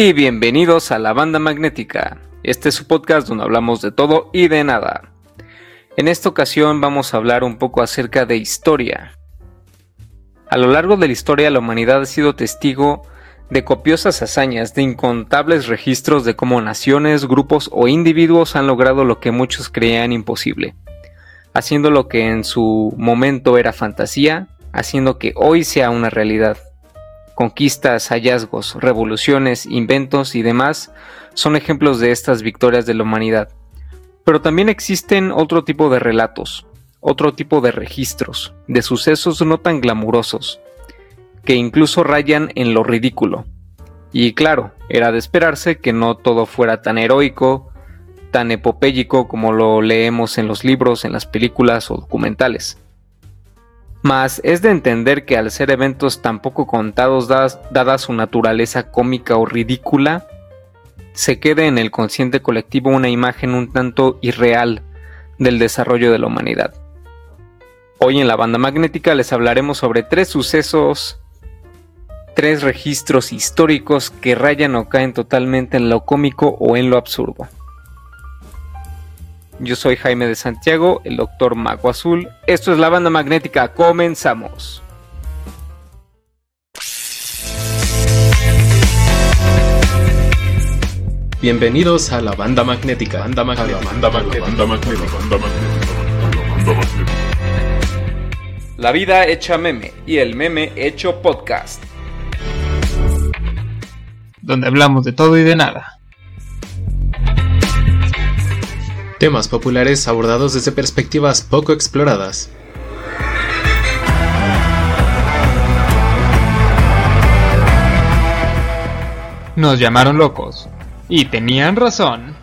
y bienvenidos a la banda magnética. Este es su podcast donde hablamos de todo y de nada. En esta ocasión vamos a hablar un poco acerca de historia. A lo largo de la historia la humanidad ha sido testigo de copiosas hazañas, de incontables registros de cómo naciones, grupos o individuos han logrado lo que muchos creían imposible, haciendo lo que en su momento era fantasía, haciendo que hoy sea una realidad. Conquistas, hallazgos, revoluciones, inventos y demás son ejemplos de estas victorias de la humanidad. Pero también existen otro tipo de relatos, otro tipo de registros, de sucesos no tan glamurosos, que incluso rayan en lo ridículo. Y claro, era de esperarse que no todo fuera tan heroico, tan epopéyico como lo leemos en los libros, en las películas o documentales. Mas es de entender que al ser eventos tan poco contados dada su naturaleza cómica o ridícula, se quede en el consciente colectivo una imagen un tanto irreal del desarrollo de la humanidad. Hoy en la banda magnética les hablaremos sobre tres sucesos, tres registros históricos que rayan o caen totalmente en lo cómico o en lo absurdo. Yo soy Jaime de Santiago, el doctor Mago Azul. Esto es la banda magnética. Comenzamos. Bienvenidos a la banda magnética. Banda magnética. Banda magnética. Banda magnética. Banda magnética. La vida hecha meme y el meme hecho podcast. Donde hablamos de todo y de nada. Temas populares abordados desde perspectivas poco exploradas. Nos llamaron locos. Y tenían razón.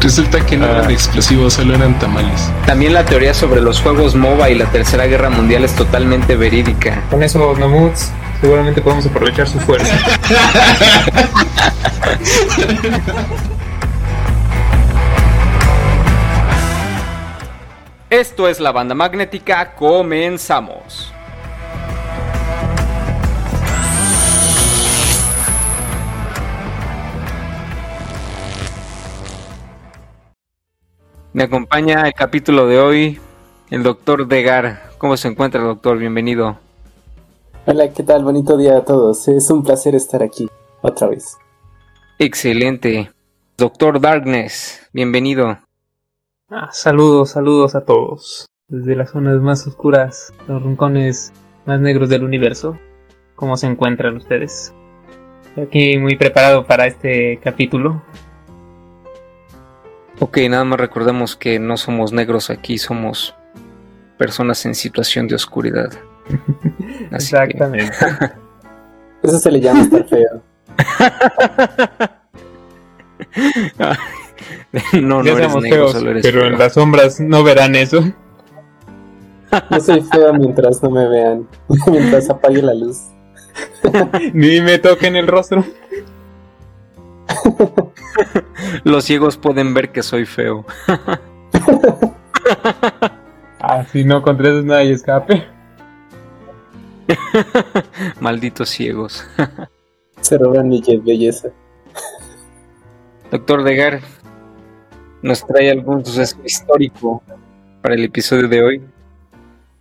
Resulta que no eran ah. explosivos, solo eran tamales. También la teoría sobre los juegos MOBA y la Tercera Guerra Mundial es totalmente verídica. Con eso, Mamuts, seguramente podemos aprovechar su fuerza. Esto es la banda magnética, comenzamos. Me acompaña el capítulo de hoy el doctor Degar. ¿Cómo se encuentra, doctor? Bienvenido. Hola, ¿qué tal? Bonito día a todos. Es un placer estar aquí otra vez. Excelente. Doctor Darkness, bienvenido. Ah, saludos, saludos a todos. Desde las zonas más oscuras, los rincones más negros del universo. ¿Cómo se encuentran ustedes? Aquí muy preparado para este capítulo. Ok, nada más recordemos que no somos negros aquí, somos personas en situación de oscuridad. Exactamente. Eso se le llama estar feo. no, no eres negro, solo eres Pero en las sombras no verán eso. Yo soy feo mientras no me vean, mientras apague la luz. Ni me toquen el rostro. Los ciegos pueden ver que soy feo. ah, si no contra eso nada y escape. Malditos ciegos. Se roban mi belleza. Doctor Degar, ¿nos trae algún suceso histórico para el episodio de hoy?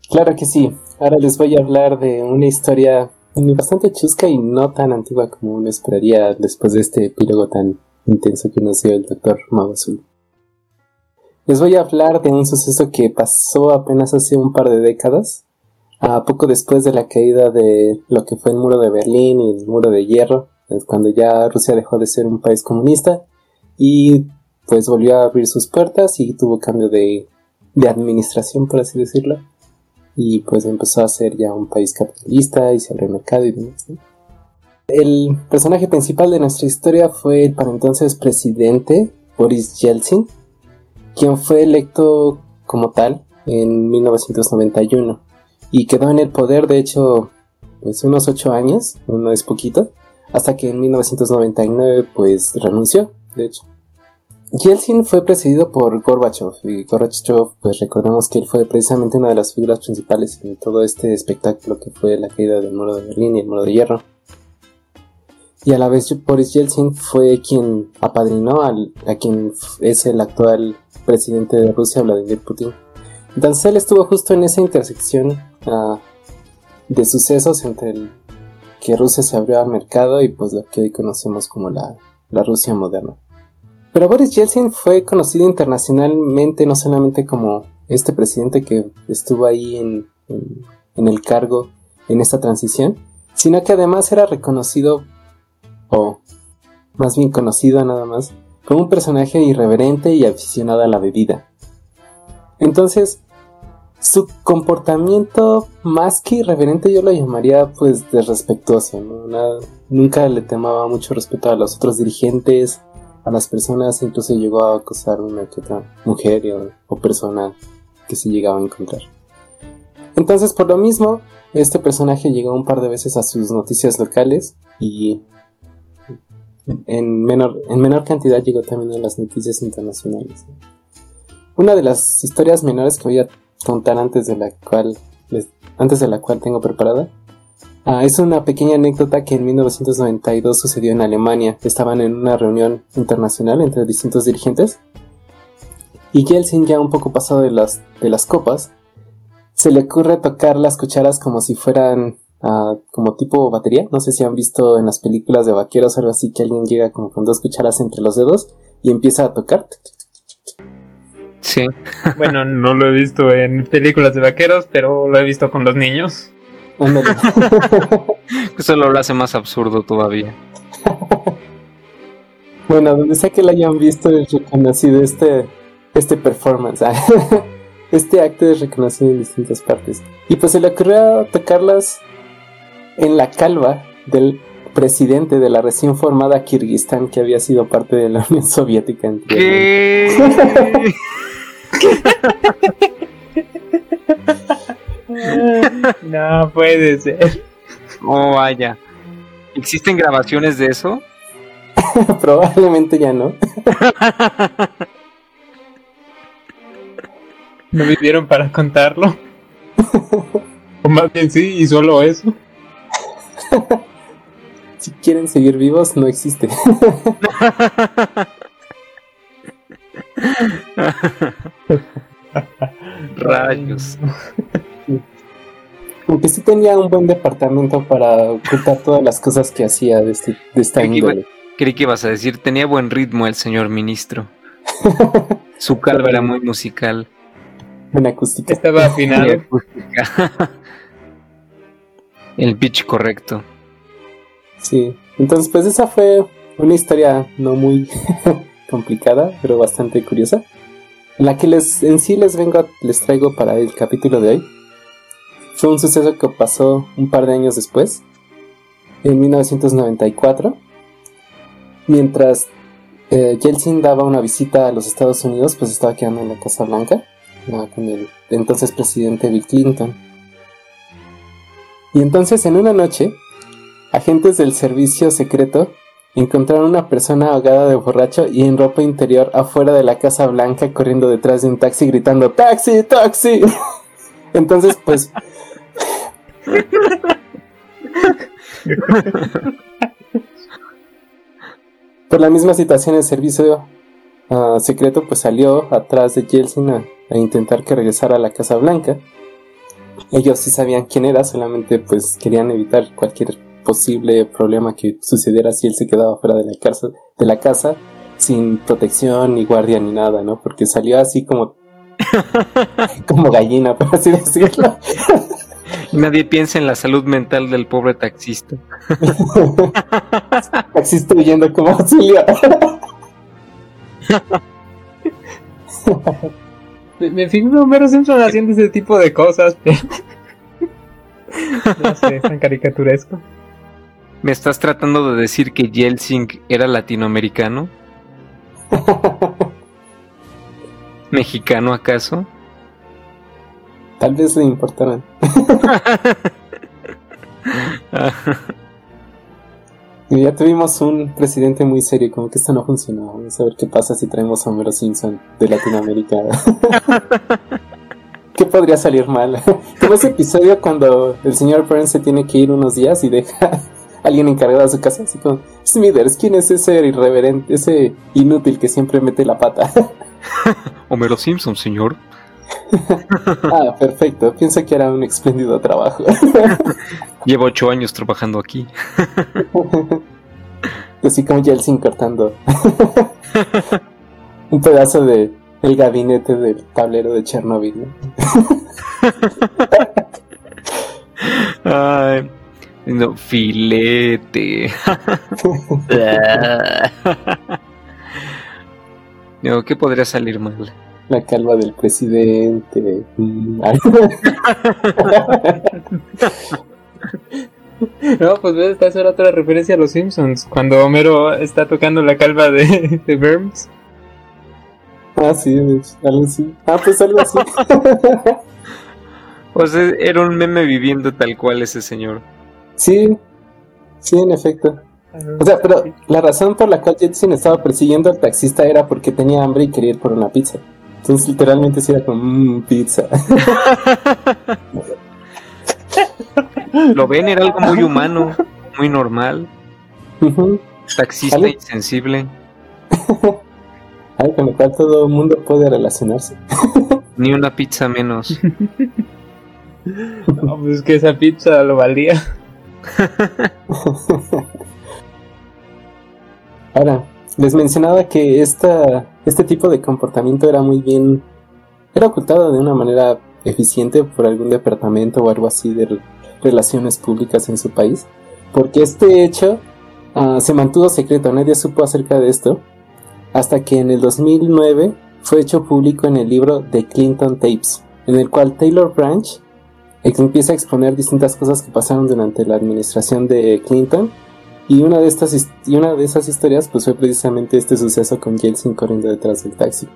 Claro que sí. Ahora les voy a hablar de una historia bastante chusca y no tan antigua como uno esperaría después de este epílogo tan intenso que nos dio el doctor Mago Azul. Les voy a hablar de un suceso que pasó apenas hace un par de décadas, a poco después de la caída de lo que fue el muro de Berlín y el muro de hierro, cuando ya Rusia dejó de ser un país comunista y pues volvió a abrir sus puertas y tuvo cambio de, de administración, por así decirlo y pues empezó a ser ya un país capitalista y se abrió el mercado y demás. El personaje principal de nuestra historia fue el para entonces presidente Boris Yeltsin, quien fue electo como tal en 1991 y quedó en el poder de hecho pues unos ocho años, no es poquito, hasta que en 1999 pues renunció, de hecho. Yeltsin fue precedido por Gorbachev y Gorbachev, pues recordemos que él fue precisamente una de las figuras principales en todo este espectáculo que fue la caída del muro de Berlín y el muro de hierro. Y a la vez Boris Yeltsin fue quien apadrinó a quien es el actual presidente de Rusia, Vladimir Putin. Entonces él estuvo justo en esa intersección de sucesos entre el que Rusia se abrió al mercado y pues lo que hoy conocemos como la, la Rusia moderna. Pero Boris Yeltsin fue conocido internacionalmente no solamente como este presidente que estuvo ahí en, en, en el cargo en esta transición, sino que además era reconocido, o más bien conocido nada más, como un personaje irreverente y aficionado a la bebida. Entonces, su comportamiento más que irreverente yo lo llamaría pues desrespetuoso, ¿no? nunca le temaba mucho respeto a los otros dirigentes, a las personas, incluso llegó a acosar una que otra mujer o, persona que se llegaba a encontrar. Entonces, por lo mismo, este personaje llegó un par de veces a sus noticias locales y en menor, en menor cantidad llegó también a las noticias internacionales. Una de las historias menores que voy a contar antes de la cual, antes de la cual tengo preparada Ah, es una pequeña anécdota que en 1992 sucedió en Alemania. Estaban en una reunión internacional entre distintos dirigentes y Yeltsin, ya un poco pasado de las, de las copas, se le ocurre tocar las cucharas como si fueran uh, como tipo batería. No sé si han visto en las películas de vaqueros o algo así que alguien llega como con dos cucharas entre los dedos y empieza a tocar. Sí. bueno, no lo he visto en películas de vaqueros, pero lo he visto con los niños. Eso lo hace más absurdo todavía. bueno, donde sea que lo hayan visto es reconocido este, este performance. este acto es reconocido en distintas partes. Y pues se le ocurrió tocarlas en la calva del presidente de la recién formada Kirguistán que había sido parte de la Unión Soviética. ¿Qué? no puede ser. Oh, vaya. ¿Existen grabaciones de eso? Probablemente ya no. ¿No vivieron para contarlo? o más bien sí, y solo eso. si quieren seguir vivos, no existe. Rayos. Aunque sí tenía un buen departamento para ocultar todas las cosas que hacía de, este, de esta índole. Creí que ibas a decir, tenía buen ritmo el señor ministro. Su calva era muy musical. Buena acústica. Estaba afinado. el pitch correcto. Sí, entonces pues esa fue una historia no muy complicada, pero bastante curiosa. La que les en sí les vengo, les traigo para el capítulo de hoy fue un suceso que pasó un par de años después, en 1994, mientras eh, Yeltsin daba una visita a los Estados Unidos, pues estaba quedando en la Casa Blanca con el entonces presidente Bill Clinton. Y entonces en una noche, agentes del servicio secreto encontraron una persona ahogada de borracho y en ropa interior afuera de la Casa Blanca corriendo detrás de un taxi gritando ¡Taxi! ¡Taxi! Entonces, pues por la misma situación, el servicio uh, secreto pues salió atrás de Yeltsin a, intentar que regresara a la Casa Blanca. Ellos sí sabían quién era, solamente pues querían evitar cualquier posible problema que sucediera si él se quedaba fuera de la casa, de la casa sin protección ni guardia ni nada, ¿no? Porque salió así como como gallina, por así decirlo. Nadie piensa en la salud mental del pobre taxista. taxista huyendo como auxilio. me, figuro Homero Simpson haciendo ese tipo de cosas, pero... no sé, tan caricaturesco. ¿Me estás tratando de decir que Yeltsin era latinoamericano? ¿Mexicano acaso? Tal vez le importaran. Y ya tuvimos un presidente muy serio, como que esto no funcionó. Vamos a ver qué pasa si traemos a Homero Simpson de Latinoamérica. ¿Qué podría salir mal? Como ese episodio cuando el señor Burns se tiene que ir unos días y deja alguien encargado de su casa, así como, Smithers, ¿quién es ese irreverente, ese inútil que siempre mete la pata? Homero Simpson, señor. ah, perfecto. Pienso que era un espléndido trabajo. Llevo ocho años trabajando aquí. Así como Yeltsin cortando un pedazo de el gabinete del tablero de Chernobyl. ¿no? Ay, no, filete. no, ¿qué podría salir mal? La calva del presidente. Mm. No, pues ves, esta era otra referencia a los Simpsons. Cuando Homero está tocando la calva de, de Burns. ah, sí, algo así. Ah, pues algo así. O sea, era un meme viviendo tal cual ese señor. Sí, sí, en efecto. O sea, pero la razón por la cual Jetson estaba persiguiendo al taxista era porque tenía hambre y quería ir por una pizza. Entonces, literalmente, sí era como, mmm, pizza. Lo ven, era algo muy humano, muy normal. Taxista insensible. Algo con lo cual todo el mundo puede relacionarse. Ni una pizza menos. No, pues es que esa pizza lo valía. Ahora, les mencionaba que este tipo de comportamiento era muy bien, era ocultado de una manera eficiente por algún departamento o algo así de re- relaciones públicas en su país, porque este hecho ah, se mantuvo secreto, nadie supo acerca de esto, hasta que en el 2009 fue hecho público en el libro The Clinton Tapes, en el cual Taylor Branch empieza a exponer distintas cosas que pasaron durante la administración de Clinton y una de estas y una de esas historias pues fue precisamente este suceso con Yeltsin corriendo detrás del taxi.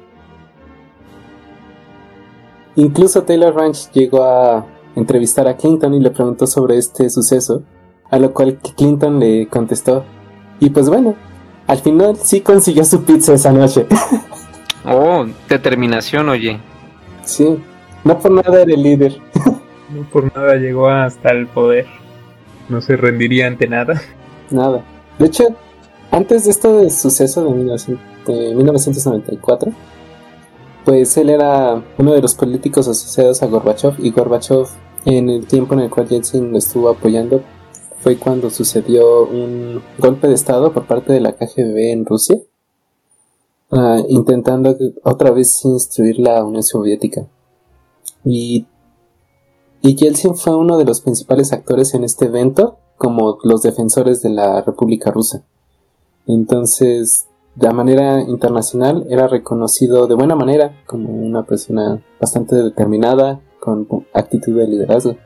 Incluso Taylor Ranch llegó a entrevistar a Clinton y le preguntó sobre este suceso, a lo cual Clinton le contestó. Y pues bueno, al final sí consiguió su pizza esa noche. Oh, determinación, oye. sí, no por nada era el líder. No por nada llegó hasta el poder. No se rendiría ante nada. Nada. De hecho, antes de este suceso de, 1900 de 1994, pues él era uno de los políticos asociados a Gorbachev y Gorbachev en el tiempo en el cual Yeltsin lo estuvo apoyando fue cuando sucedió un golpe de estado por parte de la KGB en Rusia, ah, intentando otra vez instruir la Unión Soviética. Y, y Yeltsin fue uno de los principales actores en este evento como los defensores de la República Rusa. Entonces, de manera internacional, era reconocido de buena manera como una persona bastante determinada, con actitud de liderazgo.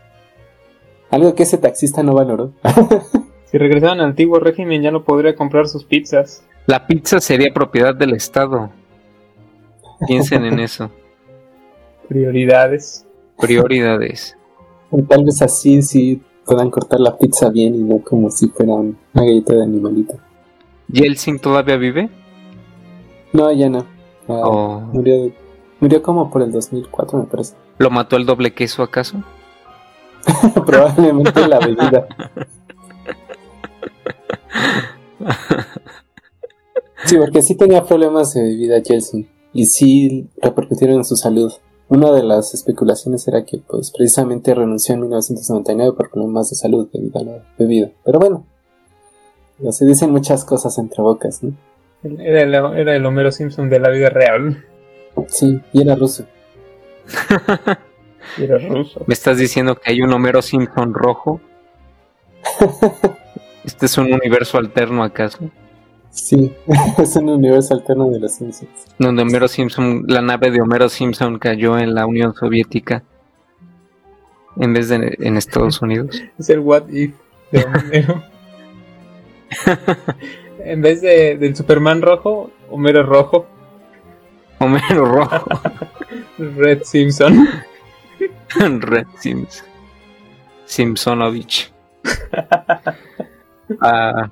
Algo que ese taxista no valoró. Si regresaban al antiguo régimen ya no podría comprar sus pizzas. La pizza sería propiedad del Estado. Piensen en eso. Prioridades. Prioridades. Tal vez así sí puedan cortar la pizza bien y no como si fuera una galleta de animalito. ¿Yeltsin todavía vive? No, ya no. Ah, ¿O murió, murió como por el 2004, me parece. lo mató el doble queso acaso? Probablemente la bebida. Sí, porque sí tenía problemas de bebida Chelsea y sí repercutieron en su salud. Una de las especulaciones era que pues precisamente renunció en 1999 por problemas de salud debido a la bebida. Pero bueno, no se dicen muchas cosas entre bocas, ¿no? Era el, era el Homero Simpson de la vida real. Sí, y era ruso. Y Era ruso. ¿Me estás diciendo que hay un Homero Simpson rojo? ¿Este es un universo alterno acaso? Sí, es un universo alterno de los Simpsons. Donde Homero Simpson, la nave de Homero Simpson cayó en la Unión Soviética en vez de en Estados Unidos. Es el What If de Homero. en vez de, del Superman rojo, Homero rojo. Homero rojo, Red Simpson. Red Simpson, Simpsonovich. Ah,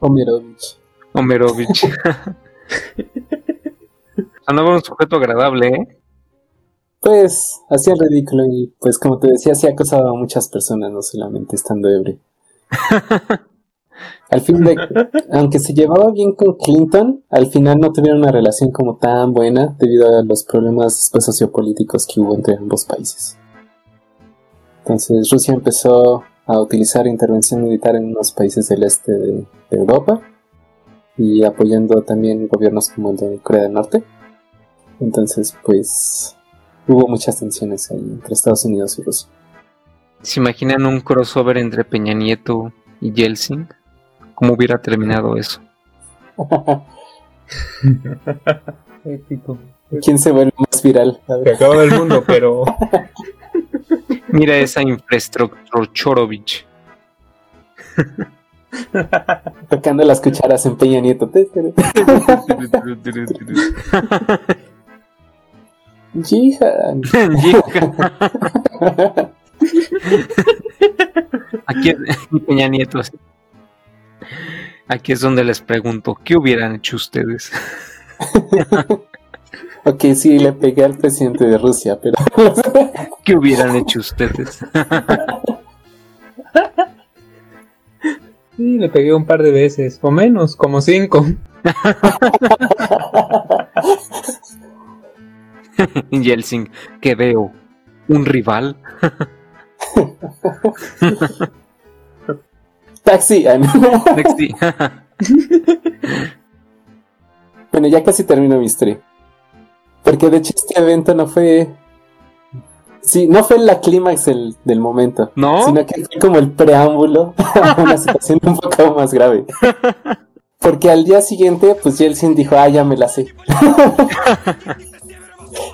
Omerovich. Omerovich. Sonaba un sujeto agradable, ¿eh? Pues hacía el ridículo y pues como te decía, sí acosaba a muchas personas, no solamente estando ebrio. al fin de, aunque se llevaba bien con Clinton, al final no tuvieron una relación como tan buena debido a los problemas pues, sociopolíticos que hubo entre ambos países. Entonces Rusia empezó a utilizar intervención militar en unos países del este de, Europa y apoyando también gobiernos como el de Corea del Norte. Entonces, pues hubo muchas tensiones ahí entre Estados Unidos y Rusia. ¿Se imaginan un crossover entre Peña Nieto y Yeltsin? ¿Cómo hubiera terminado eso? ¿Quién se vuelve más viral? Se acaba el mundo, pero Mira esa infraestructura Chorovich. Tocando las cucharas en Peña Nieto. Jihan. Aquí Peña Nieto. Aquí es donde les pregunto, ¿qué hubieran hecho ustedes? Ok, sí, le pegué al presidente de Rusia, pero... ¿Qué hubieran hecho ustedes? Sí, le pegué un par de veces, o menos, como cinco. Yeltsin, ¿qué veo? ¿Un rival? Taxi. Taxi. bueno, ya casi termino mi historia. Porque de hecho este evento no fue. Sí, no fue la clímax del, momento. ¿No? Sino que fue como el preámbulo a una situación un poco más grave. Porque al día siguiente, pues Yeltsin dijo, ah, ya me la sé.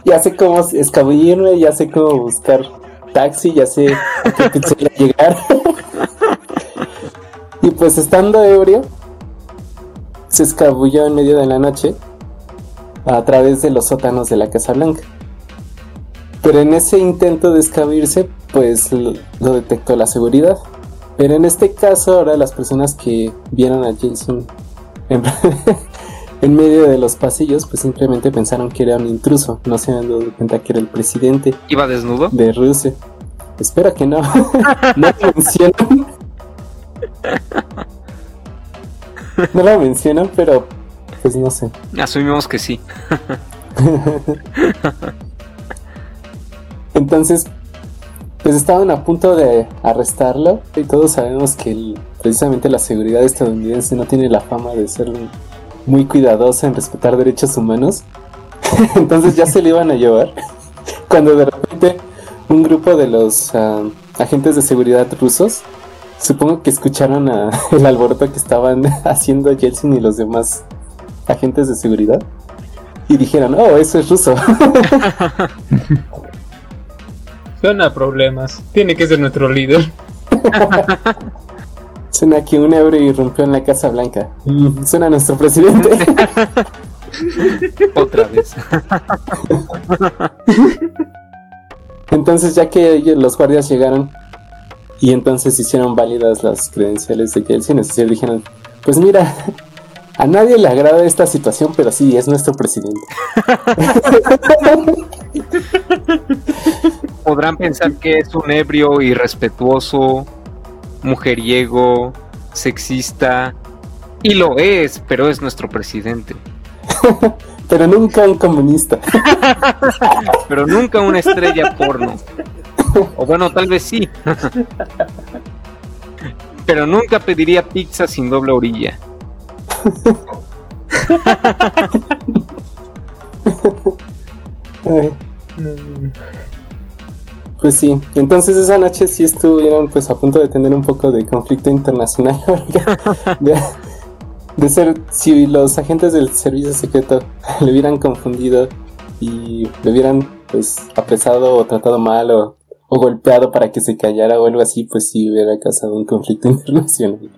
ya sé cómo escabullirme, ya sé cómo buscar taxi, ya sé a qué pizzería llegar. y pues estando ebrio, se escabulló en medio de la noche a través de los sótanos de la Casa Blanca. Pero en ese intento de escabirse, pues lo, detectó la seguridad. Pero en este caso, ahora las personas que vieron a Jason en, en, medio de los pasillos, pues simplemente pensaron que era un intruso. No se han dado cuenta que era el presidente. ¿Iba desnudo? De Rusia. Espero que no. no lo mencionan. No lo mencionan, pero pues no sé. Asumimos que sí. Entonces, pues estaban a punto de arrestarlo y todos sabemos que precisamente la seguridad estadounidense no tiene la fama de ser muy cuidadosa en respetar derechos humanos. Entonces ya se le iban a llevar cuando de repente un grupo de los ah, agentes de seguridad rusos supongo que escucharon el alboroto que estaban haciendo Yeltsin y los demás agentes de seguridad y dijeron, oh, eso es ruso. Suena problemas. Tiene que ser nuestro líder. Suena que un euro irrumpió en la Casa Blanca. Mm, suena nuestro presidente. Otra vez. entonces, ya que los guardias llegaron y entonces hicieron válidas las credenciales de Yeltsin, es decir, dijeron, pues mira, a nadie le agrada esta situación, pero sí, es nuestro presidente. Podrán pensar que es un ebrio irrespetuoso, mujeriego, sexista, y lo es, pero es nuestro presidente. pero nunca un comunista. pero nunca una estrella porno. O bueno, tal vez sí. pero nunca pediría pizza sin doble orilla. Pues sí, entonces esa noche sí estuvieron pues a punto de tener un poco de conflicto internacional de, ser si los agentes del servicio secreto le hubieran confundido y le hubieran pues apresado o tratado mal o, o golpeado para que se callara o algo así, pues sí hubiera causado un conflicto internacional.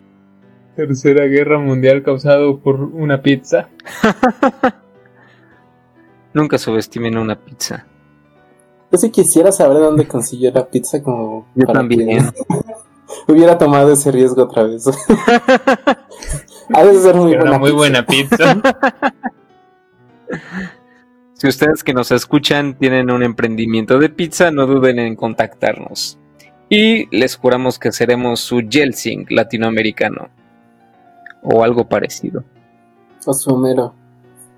Tercera guerra mundial causado por una pizza. Nunca subestimen una pizza. Yo sí quisiera saber dónde consiguió la pizza como... Yo también. hubiera tomado ese riesgo otra vez. Ha de ser muy Era buena. una muy pizza. buena pizza. Si ustedes que nos escuchan tienen un emprendimiento de pizza, no duden en contactarnos. Y les juramos que seremos su Yeltsing latinoamericano. O algo parecido. O su Homero.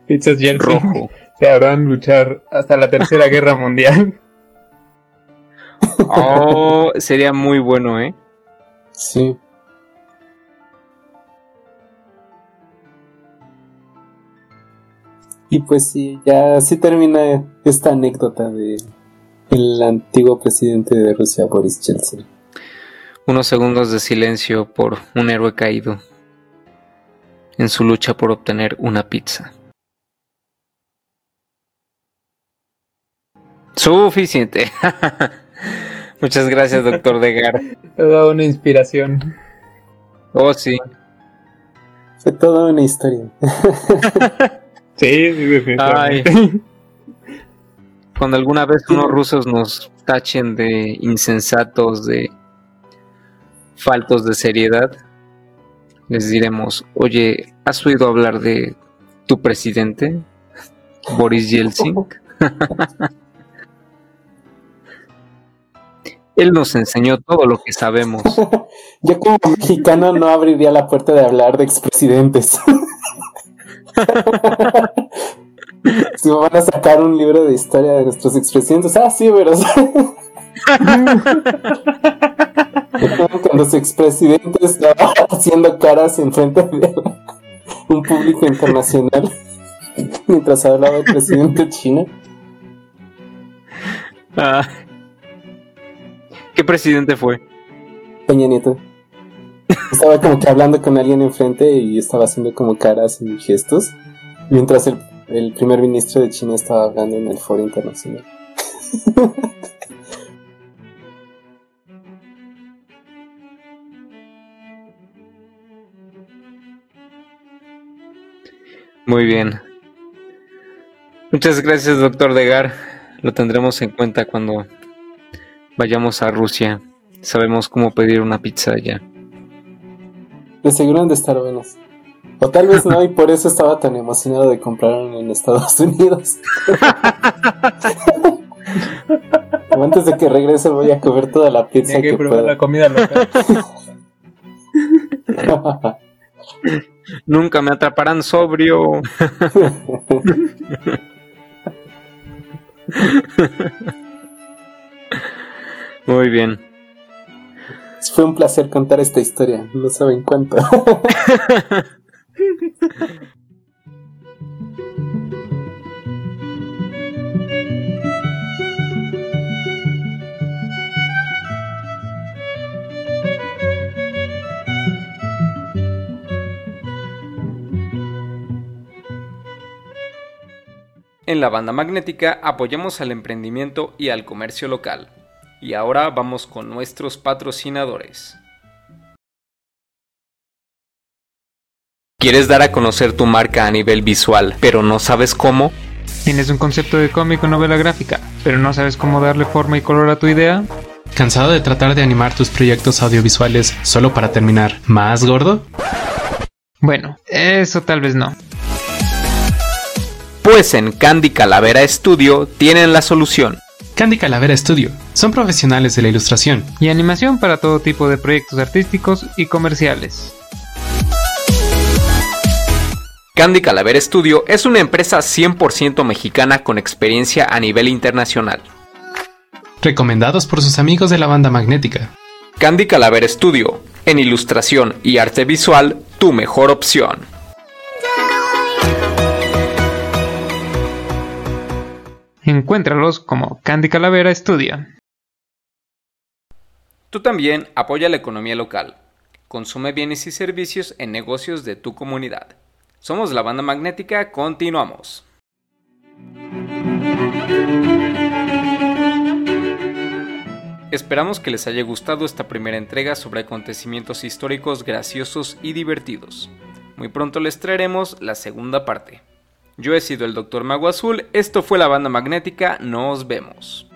Pizzas Jelsin Rojo. se habrán luchar hasta la tercera guerra mundial. Oh, sería muy bueno, ¿eh? Sí. Y pues sí, ya así termina esta anécdota de el antiguo presidente de Rusia, Boris Yeltsin. Unos segundos de silencio por un héroe caído en su lucha por obtener una pizza. Suficiente. Muchas gracias, doctor Degar. Toda una inspiración. Oh, sí. Fue toda una historia. Sí, sí, definitivamente. Cuando alguna vez unos rusos nos tachen de insensatos, de faltos de seriedad, les diremos, oye, ¿has oído hablar de tu presidente, Boris Yeltsin? Él nos enseñó todo lo que sabemos. Yo como mexicano no abriría la puerta de hablar de expresidentes. si me van a sacar un libro de historia de nuestros expresidentes, ah, sí, pero... Cuando su expresidente estaba haciendo caras en frente de un público internacional mientras hablaba el presidente chino. Ah. ¿Qué presidente fue? Peña Nieto. Estaba como que hablando con alguien enfrente y estaba haciendo como caras y gestos, mientras el, el primer ministro de China estaba hablando en el foro internacional. Muy bien. Muchas gracias, doctor Degar. Lo tendremos en cuenta cuando vayamos a Rusia. Sabemos cómo pedir una pizza allá. De seguro han de estar buenas. O tal vez no, y por eso estaba tan emocionado de comprar en Estados Unidos. Antes de que regrese voy a comer toda la pizza Tenía que que probar la comida local. Nunca me atraparán sobrio. Muy bien. Fue un placer contar esta historia, no saben cuánto. En la banda magnética apoyamos al emprendimiento y al comercio local. Y ahora vamos con nuestros patrocinadores. ¿Quieres dar a conocer tu marca a nivel visual, pero no sabes cómo? ¿Tienes un concepto de cómic o novela gráfica, pero no sabes cómo darle forma y color a tu idea? ¿Cansado de tratar de animar tus proyectos audiovisuales solo para terminar más gordo? Bueno, eso tal vez no. Pues en Candy Calavera Studio tienen la solución. Candy Calavera Studio. Son profesionales de la ilustración. Y animación para todo tipo de proyectos artísticos y comerciales. Candy Calavera Studio es una empresa 100% mexicana con experiencia a nivel internacional. Recomendados por sus amigos de la banda magnética. Candy Calavera Studio, en ilustración y arte visual, tu mejor opción. Encuéntralos como Candy Calavera Studio. Tú también apoya la economía local. Consume bienes y servicios en negocios de tu comunidad. Somos la banda magnética, continuamos. Esperamos que les haya gustado esta primera entrega sobre acontecimientos históricos graciosos y divertidos. Muy pronto les traeremos la segunda parte. Yo he sido el Doctor Mago Azul, esto fue la banda magnética, nos vemos.